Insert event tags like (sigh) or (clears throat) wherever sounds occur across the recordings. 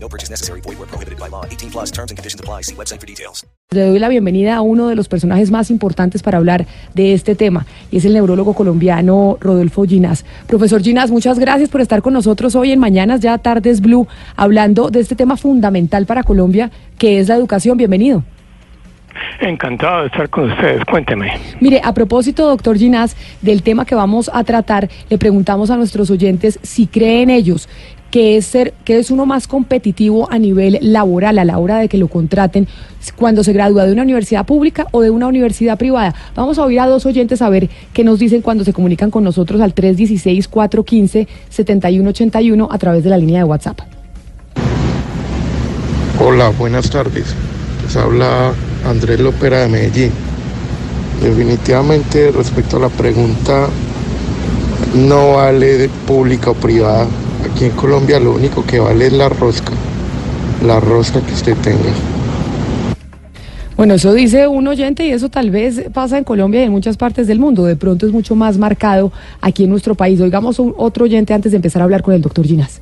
No purchase necessary. Void where prohibited by law. 18 plus terms and conditions apply. See website for details. Le doy la bienvenida a uno de los personajes más importantes para hablar de este tema y es el neurólogo colombiano Rodolfo Ginás. Profesor Ginás, muchas gracias por estar con nosotros hoy en Mañanas Ya Tardes Blue hablando de este tema fundamental para Colombia que es la educación. Bienvenido. Encantado de estar con ustedes. Cuénteme. Mire, a propósito, doctor Ginás, del tema que vamos a tratar, le preguntamos a nuestros oyentes si creen ellos que es ser, que es uno más competitivo a nivel laboral a la hora de que lo contraten cuando se gradúa de una universidad pública o de una universidad privada. Vamos a oír a dos oyentes a ver qué nos dicen cuando se comunican con nosotros al 316-415-7181 a través de la línea de WhatsApp. Hola, buenas tardes. Les habla Andrés Lopera de Medellín. Definitivamente respecto a la pregunta, no vale de pública o privada. Aquí en Colombia lo único que vale es la rosca, la rosca que usted tenga. Bueno, eso dice un oyente y eso tal vez pasa en Colombia y en muchas partes del mundo. De pronto es mucho más marcado aquí en nuestro país. Oigamos un, otro oyente antes de empezar a hablar con el doctor Ginás.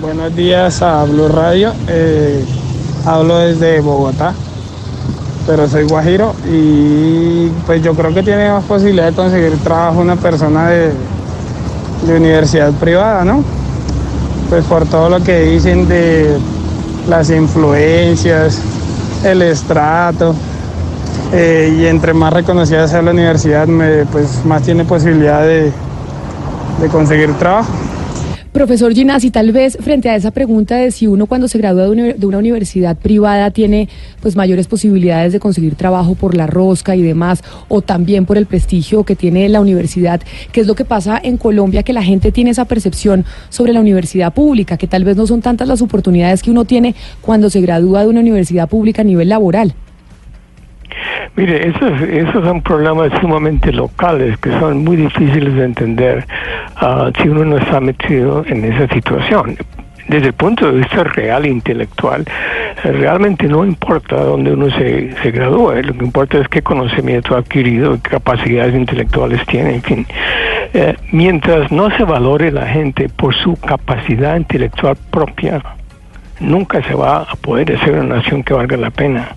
Buenos días a Blue Radio. Eh, hablo desde Bogotá, pero soy guajiro y pues yo creo que tiene más posibilidad de conseguir trabajo una persona de, de universidad privada, ¿no? Pues por todo lo que dicen de las influencias, el estrato, eh, y entre más reconocida sea la universidad, me, pues más tiene posibilidad de, de conseguir trabajo. Profesor Ginás, tal vez frente a esa pregunta de si uno cuando se gradúa de una, universidad privada tiene pues mayores posibilidades de conseguir trabajo por la rosca y demás, o también por el prestigio que tiene la universidad, ¿qué es lo que pasa en Colombia? Que la gente tiene esa percepción sobre la universidad pública, que tal vez no son tantas las oportunidades que uno tiene cuando se gradúa de una universidad pública a nivel laboral. Mire, esos, esos son problemas sumamente locales que son muy difíciles de entender uh, si uno no está metido en esa situación. Desde el punto de vista real intelectual, realmente no importa dónde uno se, se gradúe, lo que importa es qué conocimiento ha adquirido, qué capacidades intelectuales tiene, en fin. Eh, mientras no se valore la gente por su capacidad intelectual propia, nunca se va a poder hacer una nación que valga la pena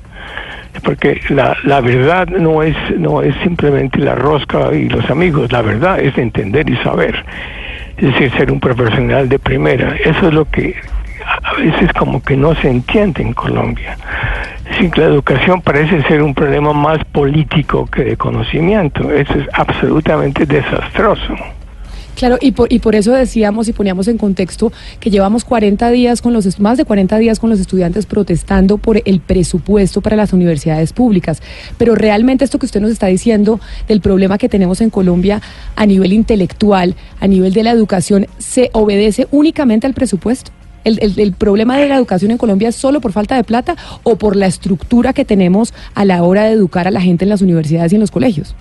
porque la, la verdad no es no es simplemente la rosca y los amigos, la verdad es entender y saber, es decir, ser un profesional de primera. Eso es lo que a veces como que no se entiende en Colombia. Sí, la educación parece ser un problema más político que de conocimiento. Eso es absolutamente desastroso. Claro, y por, y por eso decíamos y poníamos en contexto que llevamos 40 días con los más de 40 días con los estudiantes protestando por el presupuesto para las universidades públicas. Pero realmente esto que usted nos está diciendo del problema que tenemos en Colombia a nivel intelectual, a nivel de la educación, ¿se obedece únicamente al presupuesto? El, el, el, problema de la educación en Colombia es solo por falta de plata o por la estructura que tenemos a la hora de educar a la gente en las universidades y en los colegios?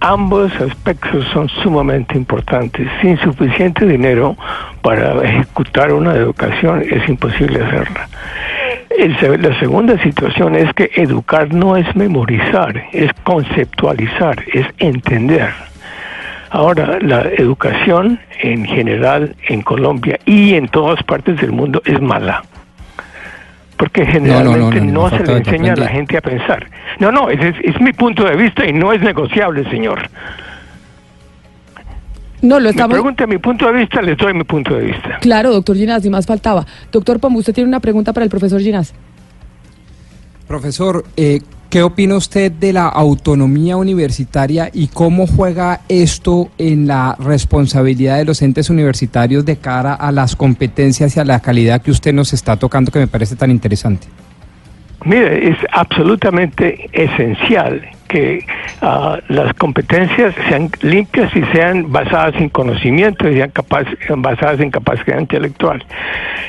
Ambos aspectos son sumamente importantes. Sin suficiente dinero para ejecutar una educación es imposible hacerla. La segunda situación es que educar no es memorizar, es conceptualizar, es entender. Ahora, la educación en general en Colombia y en todas partes del mundo es mala porque generalmente no, no, no, no se le enseña a la gente a pensar. No, no, ese es, es, mi punto de vista y no es negociable, señor. No, lo estamos... Me pregunta mi punto de vista, le doy mi punto de vista. Claro, doctor Ginás, y más faltaba. Doctor Pombo, usted tiene una pregunta para el profesor Ginás. Profesor, eh, ¿qué opina usted de la autonomía universitaria y cómo juega esto en la responsabilidad de los entes universitarios de cara a las competencias y a la calidad que usted nos está tocando que me parece tan interesante? Mire, es absolutamente esencial que ah, las competencias sean limpias y sean basadas en conocimiento y sean basadas en capacidad intelectual.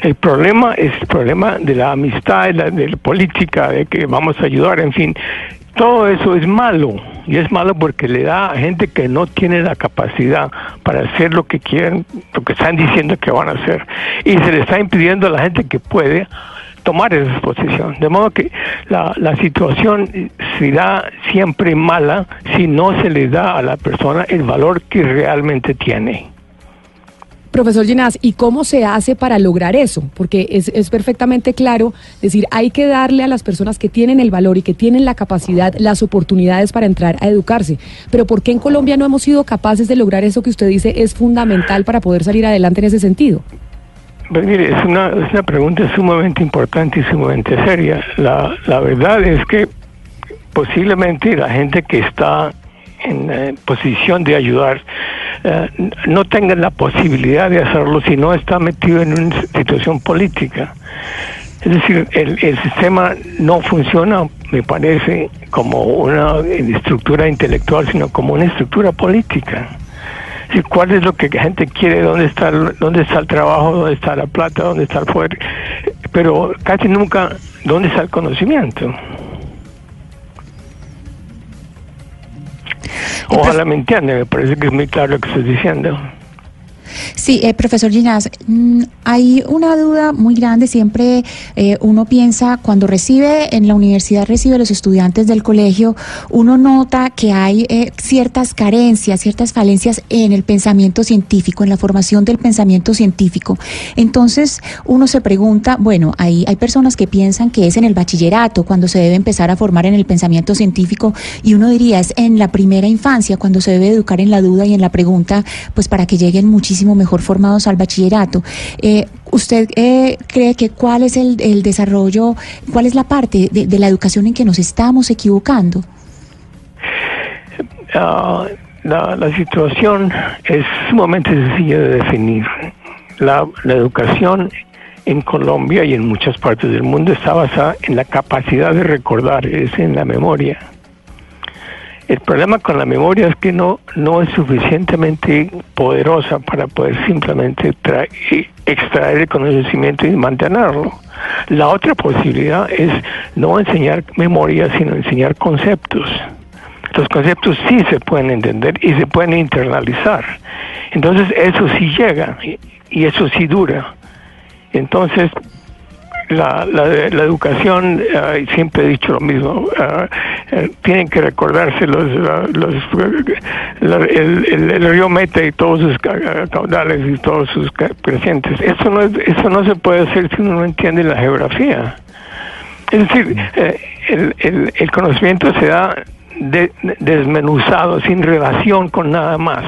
El problema es el problema de la amistad, de la, de la política, de que vamos a ayudar, en fin. Todo eso es malo y es malo porque le da a gente que no tiene la capacidad para hacer lo que quieren, lo que están diciendo que van a hacer y se le está impidiendo a la gente que puede tomar esa posición. De modo que la, la situación será siempre mala si no se le da a la persona el valor que realmente tiene. Profesor Ginás, ¿y cómo se hace para lograr eso? Porque es, es, perfectamente claro decir, hay que darle a las personas que tienen el valor y que tienen la capacidad, las oportunidades para entrar a educarse. Pero ¿por qué en Colombia no hemos sido capaces de lograr eso que usted dice es fundamental para poder salir adelante en ese sentido? Pues es una, es una pregunta sumamente importante y sumamente seria. La, la verdad es que posiblemente la gente que está en eh, posición de ayudar eh, no tengan la posibilidad de hacerlo si no está metido en una situación política. Es decir, el, el sistema no funciona, me parece, como una estructura intelectual, sino como una estructura política. Es ¿Cuál es lo que la gente quiere? ¿Dónde está, ¿Dónde está el trabajo? ¿Dónde está la plata? ¿Dónde está el poder? Pero casi nunca, ¿dónde está el conocimiento? Ojalá me entiende, me parece que es muy claro lo que estoy diciendo. Sí, eh, profesor Ginás, mm, hay una duda muy grande. Siempre eh, uno piensa, cuando recibe en la universidad, recibe los estudiantes del colegio, uno nota que hay eh, ciertas carencias, ciertas falencias en el pensamiento científico, en la formación del pensamiento científico. Entonces, uno se pregunta, bueno, hay, hay personas que piensan que es en el bachillerato cuando se debe empezar a formar en el pensamiento científico, y uno diría, es en la primera infancia cuando se debe educar en la duda y en la pregunta, pues para que lleguen mejor formados al bachillerato. Eh, ¿Usted eh, cree que cuál es el, desarrollo, cuál es la parte de, la educación en que nos estamos equivocando? Ah, la, situación es sumamente sencilla de definir. La, la educación en Colombia y en muchas partes del mundo está basada en la capacidad de recordar, es en la memoria. El problema con la memoria es que no, no es suficientemente poderosa para poder simplemente extraer el conocimiento y mantenerlo. La otra posibilidad es no enseñar memoria, sino enseñar conceptos. Los conceptos sí se pueden entender y se pueden internalizar. Entonces eso sí llega y eso sí dura. Entonces, la, la, la educación, uh, siempre he dicho lo mismo, uh, tienen que recordarse los, los el, río Mete y todos sus caudales y todos sus crecientes. Eso no, es, eso no se puede hacer si uno no entiende la geografía. Es decir, eh, el, el, el, conocimiento se da de, desmenuzado, sin relación con nada más.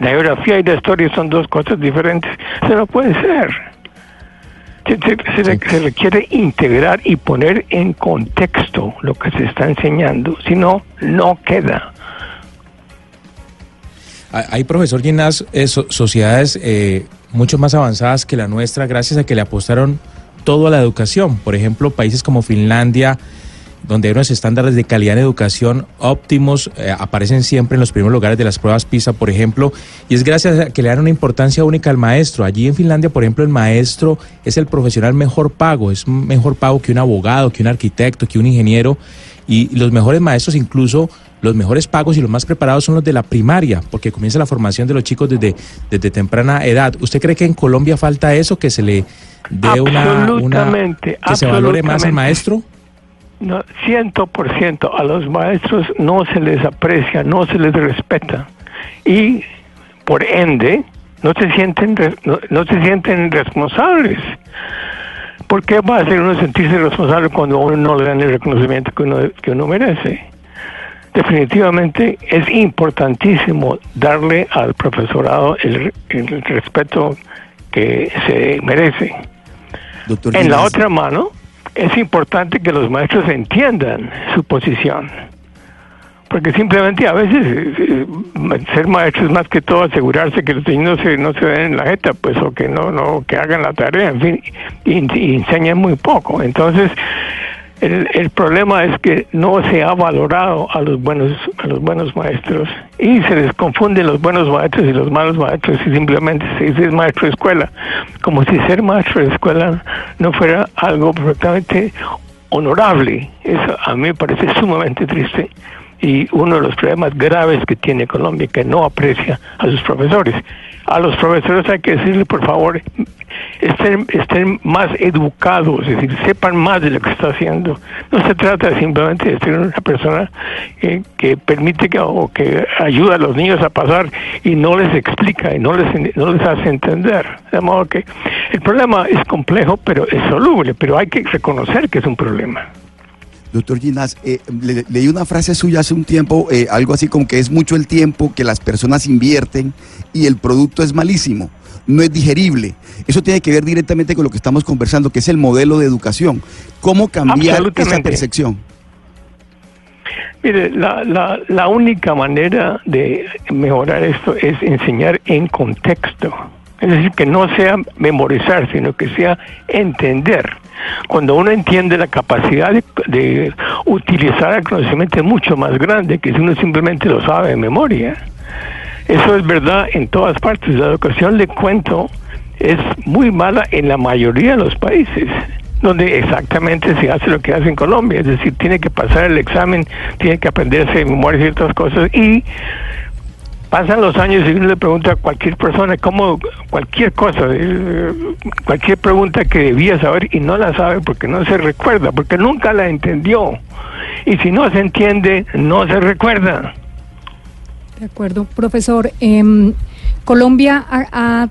La geografía y la historia son dos cosas diferentes. Eso no puede ser se, se, requiere integrar y poner en contexto lo que se está enseñando, si no, no queda. Hay, profesor Ginás, eh, sociedades eh, mucho más avanzadas que la nuestra gracias a que le apostaron todo a la educación. Por ejemplo, países como Finlandia, donde hay unos estándares de calidad en educación óptimos, eh, aparecen siempre en los primeros lugares de las pruebas PISA, por ejemplo, y es gracias a que le dan una importancia única al maestro. Allí en Finlandia, por ejemplo, el maestro es el profesional mejor pago, es mejor pago que un abogado, que un arquitecto, que un ingeniero, y los mejores maestros incluso los mejores pagos y los más preparados son los de la primaria, porque comienza la formación de los chicos desde, desde temprana edad. ¿Usted cree que en Colombia falta eso, que se le dé una, una que se valore más al maestro? No, ciento por ciento a los maestros no se les aprecia, no se les respeta y por ende no se sienten no, se sienten responsables. ¿Por qué va a ser uno sentirse responsable cuando uno no le dan el reconocimiento que uno, que uno merece? Definitivamente es importantísimo darle al profesorado el, el respeto que se merece. en la otra mano, es importante que los maestros entiendan su posición. Porque simplemente a veces eh, ser maestro es más que todo asegurarse que los niños no se, no se den en la jeta, pues, o que no, no, que hagan la tarea, en fin, y, enseñan muy poco. Entonces, El, el, problema es que no se ha valorado a los buenos a los buenos maestros. Y se les confunden los buenos maestros y los malos maestros y simplemente se dice es maestro de escuela como si ser maestro de escuela no fuera algo perfectamente honorable. Eso a mí me parece (laughs) sumamente triste. Y uno de los problemas graves que tiene Colombia que no aprecia a sus profesores a los profesores hay que decirle por favor estén, estén más educados, es decir, sepan más de lo que está haciendo. No se trata simplemente de ser una persona que, que permite que, o que ayuda a los niños a pasar y no les explica y no les, no les hace entender. De modo que el problema es complejo, pero es soluble, pero hay que reconocer que es un problema. Doctor Ginás, eh, le, leí una frase suya hace un tiempo, eh, algo así como que es mucho el tiempo que las personas invierten y el producto es malísimo no es digerible. Eso tiene que ver directamente con lo que estamos conversando, que es el modelo de educación. ¿Cómo cambiar esa percepción? Mire, la, la, la única manera de mejorar esto es enseñar en contexto. Es decir, que no sea memorizar, sino que sea entender. Cuando uno entiende la capacidad de, de utilizar el conocimiento es mucho más grande que si uno simplemente lo sabe de memoria. Eso es verdad en todas partes. La educación, le cuento, es muy mala en la mayoría de los países donde exactamente se hace lo que hace en Colombia, es decir, tiene que pasar el examen, tiene que aprenderse de memoria ciertas cosas y pasan los años y uno le pregunta a cualquier persona cómo cualquier cosa, eh, cualquier pregunta que debía saber y no la sabe porque no se recuerda, porque nunca la entendió. Y si no se entiende, no se recuerda. De acuerdo, profesor. Eh, Colombia ha, ha,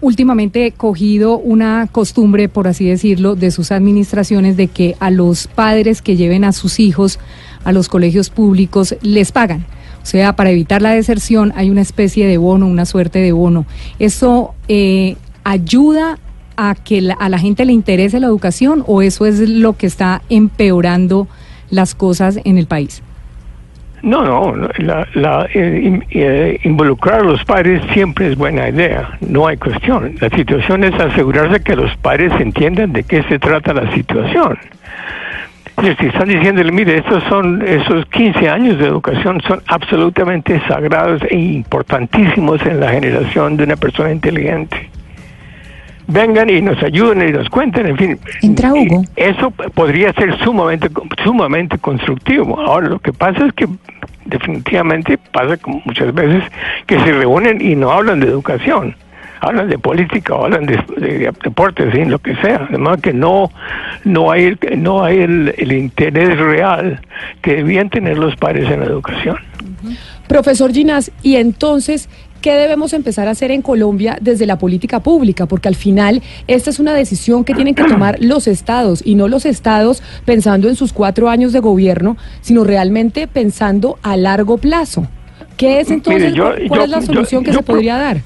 últimamente cogido una costumbre, por así decirlo, de sus administraciones de que a los padres que lleven a sus hijos a los colegios públicos les pagan. O sea, para evitar la deserción hay una especie de bono, una suerte de bono. ¿Eso eh, ayuda a que la, a la gente le interese la educación o eso es lo que está empeorando las cosas en el país? No, no, la, la eh, eh, involucrar a los padres siempre es buena idea, no hay cuestión. La situación es asegurarse que los padres entiendan de qué se trata la situación. Si están diciéndole, mire, estos son esos 15 años de educación son absolutamente sagrados e importantísimos en la generación de una persona inteligente vengan y nos ayuden y nos cuenten, en fin. Entra Hugo. Eso podría ser sumamente, sumamente constructivo. Ahora, lo que pasa es que definitivamente pasa como muchas veces que se reúnen y no hablan de educación. Hablan de política, hablan de, de, de deportes, en lo que sea. Además que no, no hay, no hay el, el interés real que debían tener los padres en la educación. Uh -huh. Profesor Ginás, y entonces, ¿Qué debemos empezar a hacer en Colombia desde la política pública? Porque al final esta es una decisión que tienen que tomar (clears throat) los estados y no los estados pensando en sus cuatro años de gobierno, sino realmente pensando a largo plazo. ¿Qué es entonces, Mire, yo, cuál yo, es la solución yo, que se podría dar?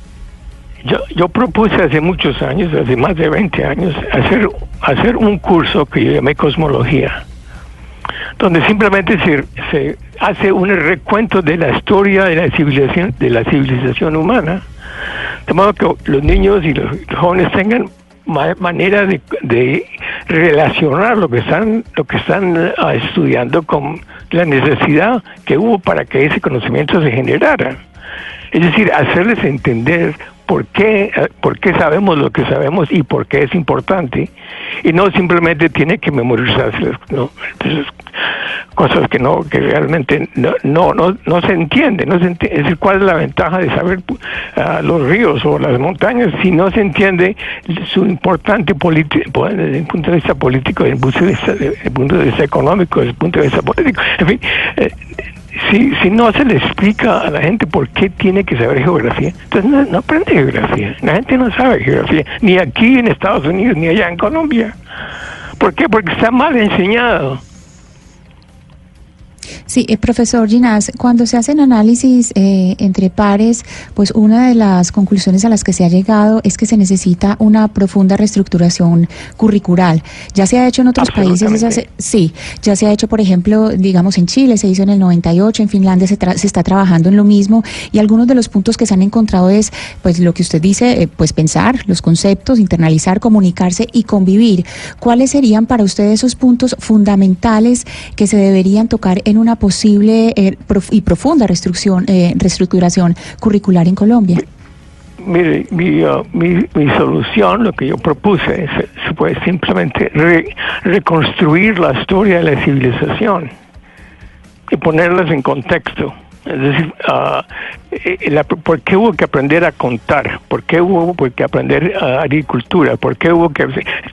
Yo, yo, propuse hace muchos años, hace más de 20 años, hacer, hacer un curso que yo llamé Cosmología donde simplemente se, hace un recuento de la historia de la civilización de la civilización humana de modo que los niños y los jóvenes tengan ma manera de, de, relacionar lo que están lo que están uh, estudiando con la necesidad que hubo para que ese conocimiento se generara. Es decir hacerles entender por qué, por qué sabemos lo que sabemos y por qué es importante y no simplemente tiene que memorizarse ¿no? Cosas que no que realmente no no no, no se entiende no se entiende cuál es la ventaja de saber uh, los ríos o las montañas si no se entiende su importante político desde el punto de vista político desde el punto de vista, desde el punto de vista económico desde el punto de vista político en fin eh, si, si no se le explica a la gente por qué tiene que saber geografía, entonces no, no, aprende geografía. La gente no sabe geografía, ni aquí en Estados Unidos, ni allá en Colombia. ¿Por qué? Porque está mal enseñado. Sí, eh, profesor Ginás, cuando se hacen análisis eh, entre pares, pues una de las conclusiones a las que se ha llegado es que se necesita una profunda reestructuración curricular. Ya se ha hecho en otros países, se- sí, ya se ha hecho, por ejemplo, digamos en Chile, se hizo en el 98, en Finlandia se, tra- se está trabajando en lo mismo y algunos de los puntos que se han encontrado es, pues lo que usted dice, eh, pues pensar los conceptos, internalizar, comunicarse y convivir. ¿Cuáles serían para usted esos puntos fundamentales que se deberían tocar en una posible eh, prof- y profunda eh, reestructuración curricular en Colombia? Mire, mi, uh, mi, mi solución, lo que yo propuse, es, se simplemente re- reconstruir la historia de la civilización y ponerlas en contexto. Es decir, eh, la- ¿por qué hubo que aprender a contar? ¿Por qué hubo que aprender ah, agricultura? ¿Por qué hubo que...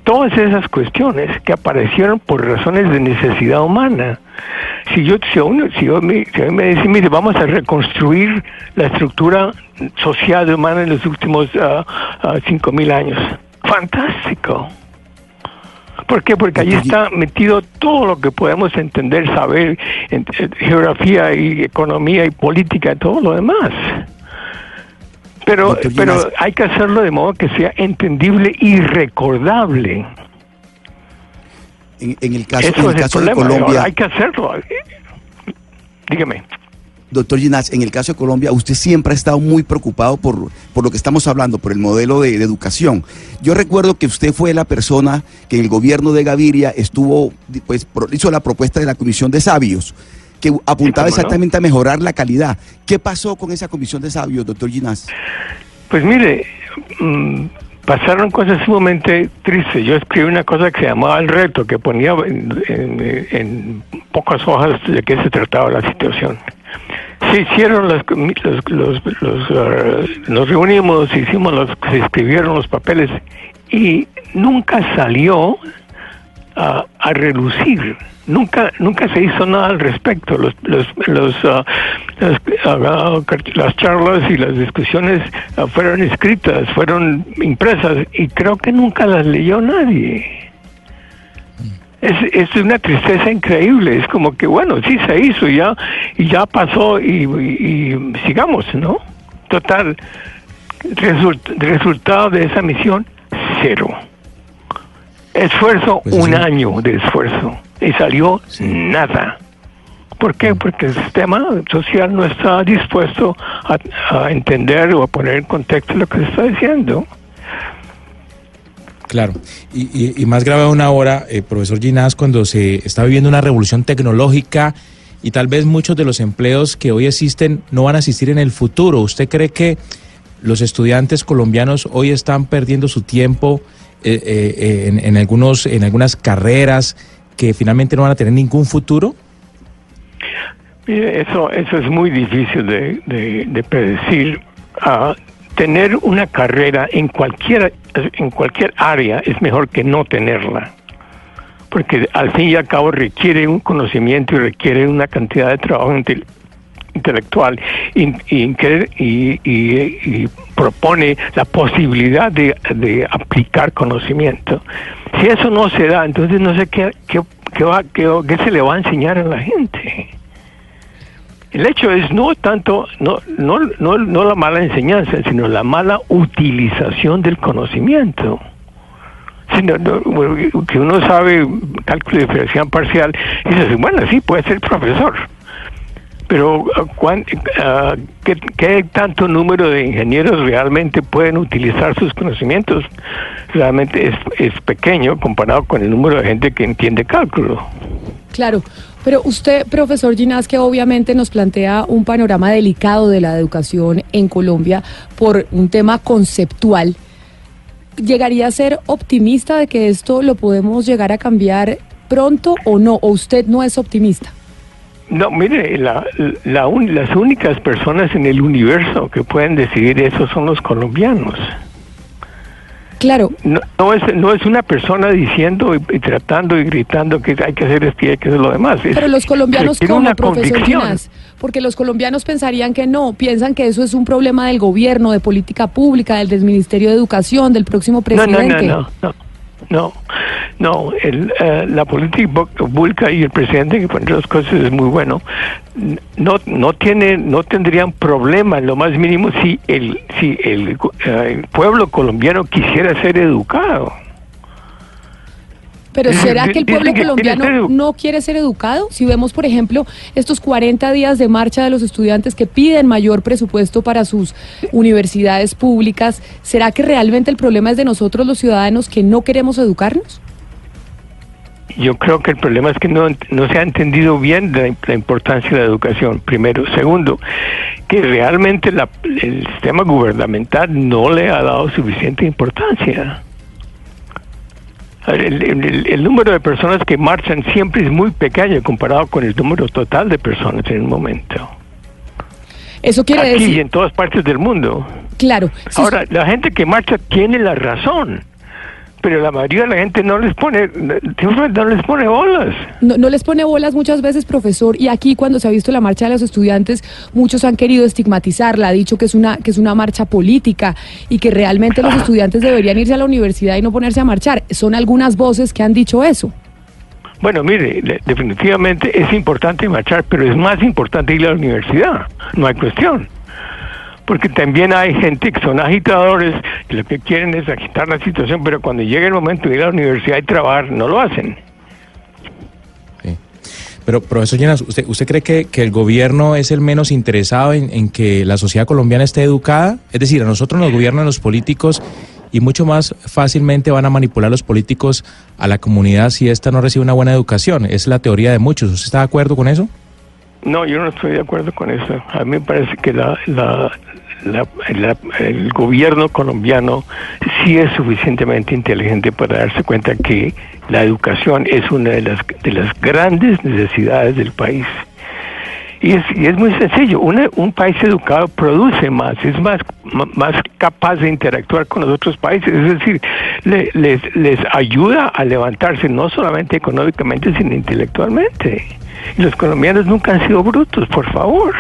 Todas esas cuestiones que aparecieron por razones de necesidad humana. Si yo, si uno, si yo me, si me dice, mire, vamos a reconstruir la estructura social humana en los últimos ah, cinco mil años. Fantástico. ¿Por qué? Porque allí está metido todo lo que podemos entender, saber, en, en geografía y economía y política y todo lo demás. Pero, pero hay que hacerlo de modo que sea entendible y recordable. En, en el caso, Eso en el caso de. Colombia, Ahora Hay que hacerlo. Dígame. Doctor Ginás, en el caso de Colombia, usted siempre ha estado muy preocupado por, por lo que estamos hablando, por el modelo de, de educación. Yo recuerdo que usted fue la persona que en el gobierno de Gaviria estuvo, pues, hizo la propuesta de la Comisión de Sabios, que apuntaba no. exactamente a mejorar la calidad. ¿Qué pasó con esa Comisión de Sabios, doctor Ginás? Pues mire, mm, pasaron cosas sumamente tristes. Yo escribí una cosa que se llamaba El Reto, que ponía en, en- en pocas hojas de qué se trataba la situación. Se hicieron las los, los, los, ah, nos reunimos, hicimos los, se escribieron los papeles y nunca salió a, a relucir. Nunca, nunca se hizo nada al respecto. Los, los, los, ah, las, ah, las charlas y las discusiones fueron escritas, fueron impresas y creo que nunca las leyó nadie. Es, es una tristeza increíble. Es como que, bueno, sí se hizo ya y ya pasó y, y- y sigamos, ¿no? Total, result- resultado de esa misión, cero. Esfuerzo, Pues un sí. año de esfuerzo y salió nada. ¿Por qué? Porque el sistema social no está dispuesto a, a entender o a poner en contexto lo que se está diciendo. Claro, y, y- más grave aún ahora, eh, profesor Ginás, cuando se está viviendo una revolución tecnológica y tal vez muchos de los empleos que hoy existen no van a existir en el futuro. ¿Usted cree que los estudiantes colombianos hoy están perdiendo su tiempo eh, eh, en, algunos, en algunas carreras que finalmente no van a tener ningún futuro? Mire, eso, eso es muy difícil de, de- de predecir. Ah, tener una carrera en cualquier, en cualquier área es mejor que no tenerla. Porque al fin y al cabo requiere un conocimiento y requiere una cantidad de trabajo intel- intelectual y, propone la posibilidad de, de aplicar conocimiento. Si eso no se da, entonces no sé qué, qué, qué va, qué, qué se le va a enseñar a la gente. El hecho es no tanto, no, no, no, no la mala enseñanza, sino la mala utilización del conocimiento. Sino, no, que uno sabe cálculo de diferencial parcial y dice, bueno, sí, puede ser profesor. Pero ah, cuán- ¿qué, qué tanto número de ingenieros realmente pueden utilizar sus conocimientos? Realmente es, es pequeño comparado con el número de gente que entiende cálculo. Claro, pero usted, profesor Ginás, que obviamente nos plantea un panorama delicado de la educación en Colombia por un tema conceptual, ¿llegaría a ser optimista de que esto lo podemos llegar a cambiar pronto o no? ¿O usted no es optimista? No, mire, la, un- las únicas personas en el universo que pueden decidir eso son los colombianos. Claro, No, no es, no es una persona diciendo y, y tratando y gritando que hay que hacer esto y hay que hacer lo demás. Es- pero los colombianos como una profesor. Ginás, porque los colombianos pensarían que no, piensan que eso es un problema del gobierno, de política pública, del, del Ministerio de Educación, del próximo No, no, presidente. no, no, no. No, no, el, eh, la política pública y el presidente que pone las cosas es muy bueno. No, no tiene, no tendrían problema lo más mínimo si el, si el, eh, el pueblo colombiano quisiera ser educado. Pero ¿será que el pueblo colombiano no quiere ser educado? Si vemos, por ejemplo, estos 40 días de marcha de los estudiantes que piden mayor presupuesto para sus universidades públicas, ¿será que realmente el problema es de nosotros los ciudadanos que no queremos educarnos? Yo creo que el problema es que no, no se ha entendido bien la, la importancia de la educación, primero. Segundo, que realmente la- el sistema gubernamental no le ha dado suficiente importancia. El, el- el- número de personas que marchan siempre es muy pequeño comparado con el número total de personas en el momento. Eso quiere Aquí y decir, en todas partes del mundo. claro, si Ahora, la gente que marcha tiene la razón, pero la mayoría de la gente no les pone, no les pone bolas. no, no les pone bolas muchas veces, profesor, y aquí cuando se ha visto la marcha de los estudiantes, muchos han querido estigmatizarla, ha dicho que es una que es una marcha política y que realmente los estudiantes deberían irse a la universidad y no ponerse a marchar. Son algunas voces que han dicho eso. Bueno, mire, definitivamente es importante marchar, pero es más importante ir a la universidad, no hay cuestión. Porque también hay gente que son agitadores y lo que quieren es agitar la situación, pero cuando llega el momento de ir a la universidad y trabajar, no lo hacen. Pero, profesor Llenas, ¿usted, usted cree que, que el gobierno es el menos interesado en, en que la sociedad colombiana esté educada? Es decir, a nosotros nos gobiernan los políticos y mucho más fácilmente van a manipular los políticos a la comunidad si ésta no recibe una buena educación. Es la teoría de muchos. ¿Usted está de acuerdo con eso? No, yo no estoy de acuerdo con eso. A mí me parece que la, la- la- el gobierno colombiano sí es suficientemente inteligente para darse cuenta que la educación es una de las, de las grandes necesidades del país. Y es, y es muy sencillo, un país educado produce más, es más, más capaz de interactuar con los otros países, es decir, le- les, les ayuda a levantarse no solamente económicamente, sino intelectualmente. Y los colombianos nunca han sido brutos, por favor.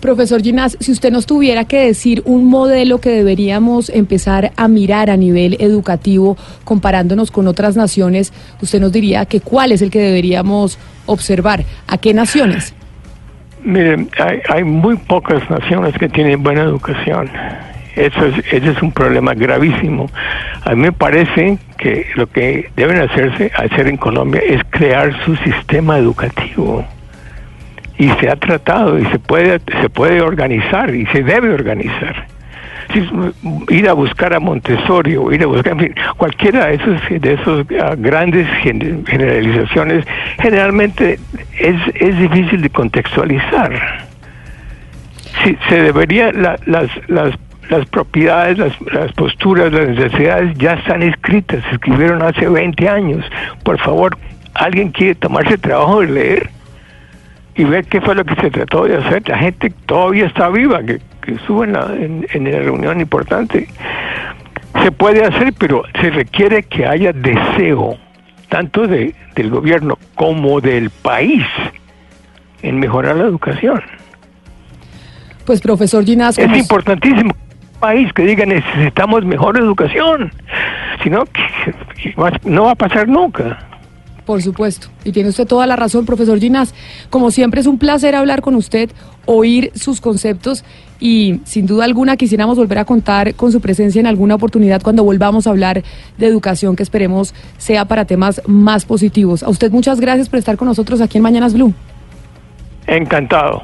Profesor Ginás, si usted nos tuviera que decir un modelo que deberíamos empezar a mirar a nivel educativo, comparándonos con otras naciones, usted nos diría que cuál es el que deberíamos observar. ¿A qué naciones? Miren, hay, hay muy pocas naciones que tienen buena educación. Eso es, ese es un problema gravísimo. A mí me parece que lo que deben hacerse, hacer en Colombia es crear su sistema educativo. Y se ha tratado y se puede, se puede organizar y se debe organizar. Ir a buscar a Montessori o ir a buscar, en fin, cualquiera de esos, de esos ah, grandes gen- generalizaciones, generalmente es, es difícil de contextualizar. Sí, se debería, la- las, las, las propiedades, las, las posturas, las necesidades ya están escritas, se escribieron hace 20 años. Por favor, ¿alguien quiere tomarse el trabajo de leer? Y ver qué fue lo que se trató de hacer. La gente todavía está viva, que, que estuvo en la, en, en la reunión importante. Se puede hacer, pero se requiere que haya deseo, tanto de, del gobierno como del país, en mejorar la educación. Pues profesor Ginás, Es importantísimo país que diga necesitamos mejor educación, si no, que- no va a pasar nunca. Por supuesto, y tiene usted toda la razón, profesor Ginás. Como siempre es un placer hablar con usted, oír sus conceptos y sin duda alguna quisiéramos volver a contar con su presencia en alguna oportunidad cuando volvamos a hablar de educación que esperemos sea para temas más positivos. A usted muchas gracias por estar con nosotros aquí en Mañanas Blue. Encantado.